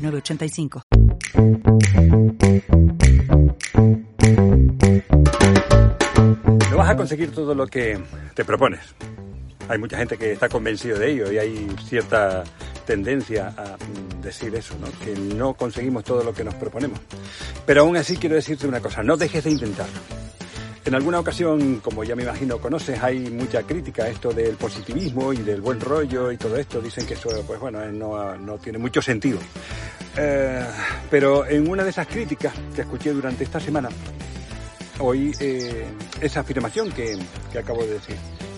906985. No vas a conseguir todo lo que te propones. Hay mucha gente que está convencido de ello y hay cierta tendencia a decir eso, ¿no? que no conseguimos todo lo que nos proponemos. Pero aún así quiero decirte una cosa, no dejes de intentarlo. En alguna ocasión, como ya me imagino conoces, hay mucha crítica a esto del positivismo y del buen rollo y todo esto. Dicen que eso, pues bueno, no, no tiene mucho sentido. Eh, pero en una de esas críticas que escuché durante esta semana, oí eh, esa afirmación que, que acabo de decir.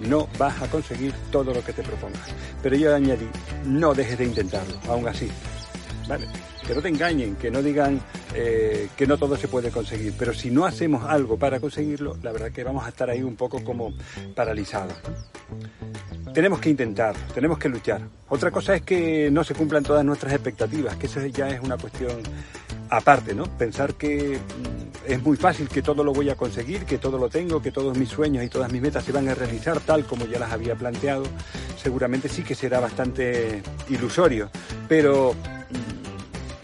No vas a conseguir todo lo que te propongas. Pero yo añadí, no dejes de intentarlo, aún así. ¿Vale? Que no te engañen, que no digan eh, que no todo se puede conseguir. Pero si no hacemos algo para conseguirlo, la verdad que vamos a estar ahí un poco como paralizados. Tenemos que intentar, tenemos que luchar. Otra cosa es que no se cumplan todas nuestras expectativas, que eso ya es una cuestión aparte, ¿no? Pensar que mm, es muy fácil, que todo lo voy a conseguir, que todo lo tengo, que todos mis sueños y todas mis metas se van a realizar tal como ya las había planteado, seguramente sí que será bastante ilusorio, pero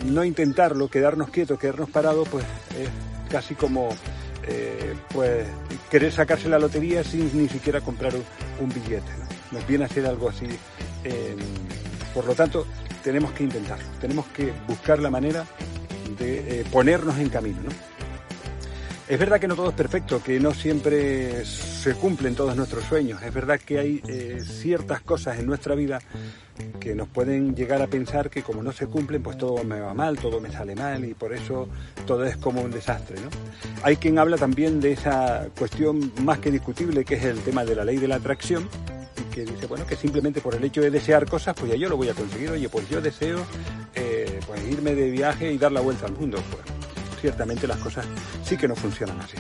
no intentarlo, quedarnos quietos, quedarnos parados, pues es casi como eh, pues querer sacarse la lotería sin ni siquiera comprar un, billete. ¿no? Nos viene a ser algo así. por lo tanto, tenemos que intentarlo, tenemos que buscar la manera de eh, ponernos en camino. ¿no? Es verdad que no todo es perfecto, que no siempre se cumplen todos nuestros sueños. Es verdad que hay eh, ciertas cosas en nuestra vida que nos pueden llegar a pensar que como no se cumplen, pues todo me va mal, todo me sale mal y por eso todo es como un desastre. ¿no? Hay quien habla también de esa cuestión más que discutible, que es el tema de la ley de la atracción, y que dice, bueno, que simplemente por el hecho de desear cosas, pues ya yo lo voy a conseguir. Oye, pues yo deseo eh, pues irme de viaje y dar la vuelta al mundo. Pues ciertamente las cosas sí que no funcionan así.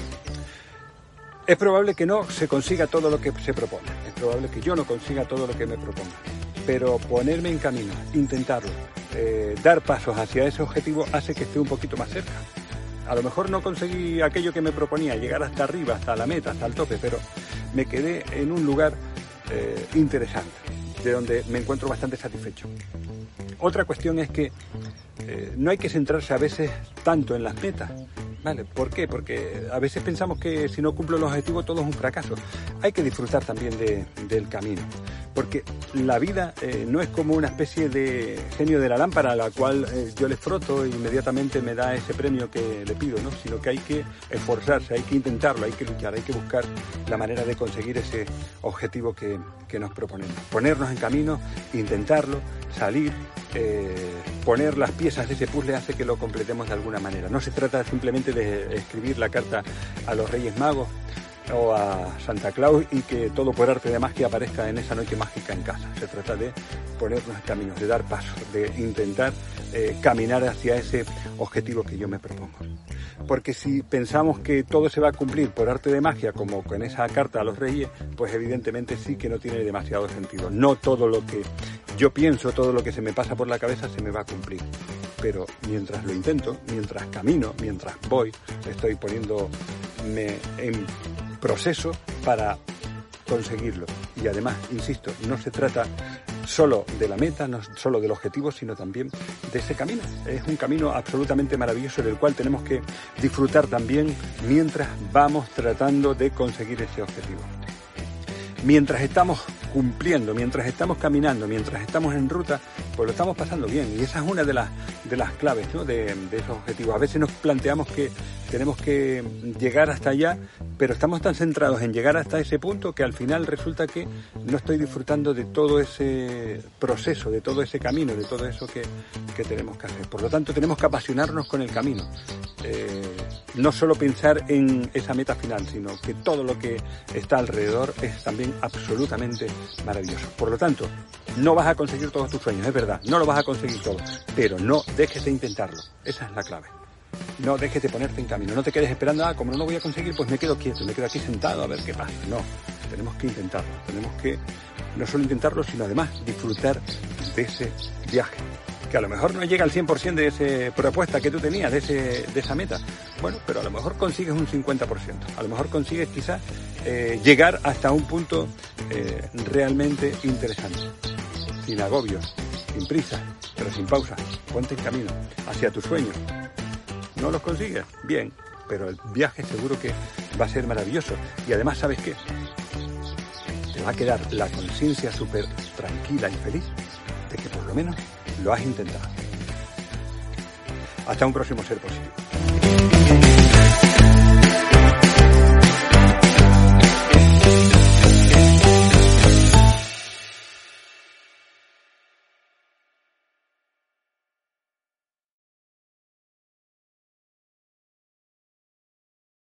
Es probable que no se consiga todo lo que se propone, es probable que yo no consiga todo lo que me proponga, pero ponerme en camino, intentarlo, eh, dar pasos hacia ese objetivo hace que esté un poquito más cerca. A lo mejor no conseguí aquello que me proponía, llegar hasta arriba, hasta la meta, hasta el tope, pero me quedé en un lugar eh, interesante, de donde me encuentro bastante satisfecho. Otra cuestión es que eh, no hay que centrarse a veces tanto en las metas. ¿Vale? ¿Por qué? Porque a veces pensamos que si no cumplo los objetivos todo es un fracaso. Hay que disfrutar también de- del camino. Porque la vida eh, no es como una especie de genio de la lámpara a la cual eh, yo le froto e inmediatamente me da ese premio que le pido, ¿no? Sino que hay que esforzarse, hay que intentarlo, hay que luchar, hay que buscar la manera de conseguir ese objetivo que, que nos proponemos. Ponernos en camino, intentarlo, salir, eh, poner las piezas de ese puzzle hace que lo completemos de alguna manera. No se trata simplemente de escribir la carta a los Reyes Magos o a Santa Claus y que todo por arte de magia aparezca en esa noche mágica en casa. Se trata de ponernos caminos, de dar pasos, de intentar eh, caminar hacia ese objetivo que yo me propongo. Porque si pensamos que todo se va a cumplir por arte de magia, como con esa carta a los reyes, pues evidentemente sí que no tiene demasiado sentido. No todo lo que yo pienso, todo lo que se me pasa por la cabeza se me va a cumplir. Pero mientras lo intento, mientras camino, mientras voy, estoy poniéndome en proceso para conseguirlo. Y además, insisto, no se trata solo de la meta, no solo del objetivo, sino también de ese camino. Es un camino absolutamente maravilloso del cual tenemos que disfrutar también mientras vamos tratando de conseguir ese objetivo. Mientras estamos cumpliendo, mientras estamos caminando, mientras estamos en ruta, pues lo estamos pasando bien. Y esa es una de las, de las claves ¿no? de, de esos objetivos. A veces nos planteamos que tenemos que llegar hasta allá, pero estamos tan centrados en llegar hasta ese punto que al final resulta que no estoy disfrutando de todo ese proceso, de todo ese camino, de todo eso que, que tenemos que hacer. Por lo tanto, tenemos que apasionarnos con el camino. Eh, no solo pensar en esa meta final, sino que todo lo que está alrededor es también absolutamente maravilloso. Por lo tanto, no vas a conseguir todos tus sueños, es verdad, no lo vas a conseguir todo, pero no dejes de intentarlo. Esa es la clave. No dejes de ponerte en camino, no te quedes esperando, ah, como no lo voy a conseguir, pues me quedo quieto, me quedo aquí sentado a ver qué pasa. No, tenemos que intentarlo, tenemos que no solo intentarlo, sino además disfrutar de ese viaje que a lo mejor no llega al 100% de esa propuesta que tú tenías, de, esa meta. Bueno, pero a lo mejor consigues un 50%. A lo mejor consigues quizás eh, llegar hasta un punto eh, realmente interesante. Sin agobios, sin prisa, pero sin pausa. Ponte en camino hacia tus sueños no los consigues, bien, pero el viaje seguro que va a ser maravilloso. Y además, ¿sabes qué? Te va a quedar la conciencia súper tranquila y feliz de que por lo menos lo has intentado. Hasta un próximo ser posible.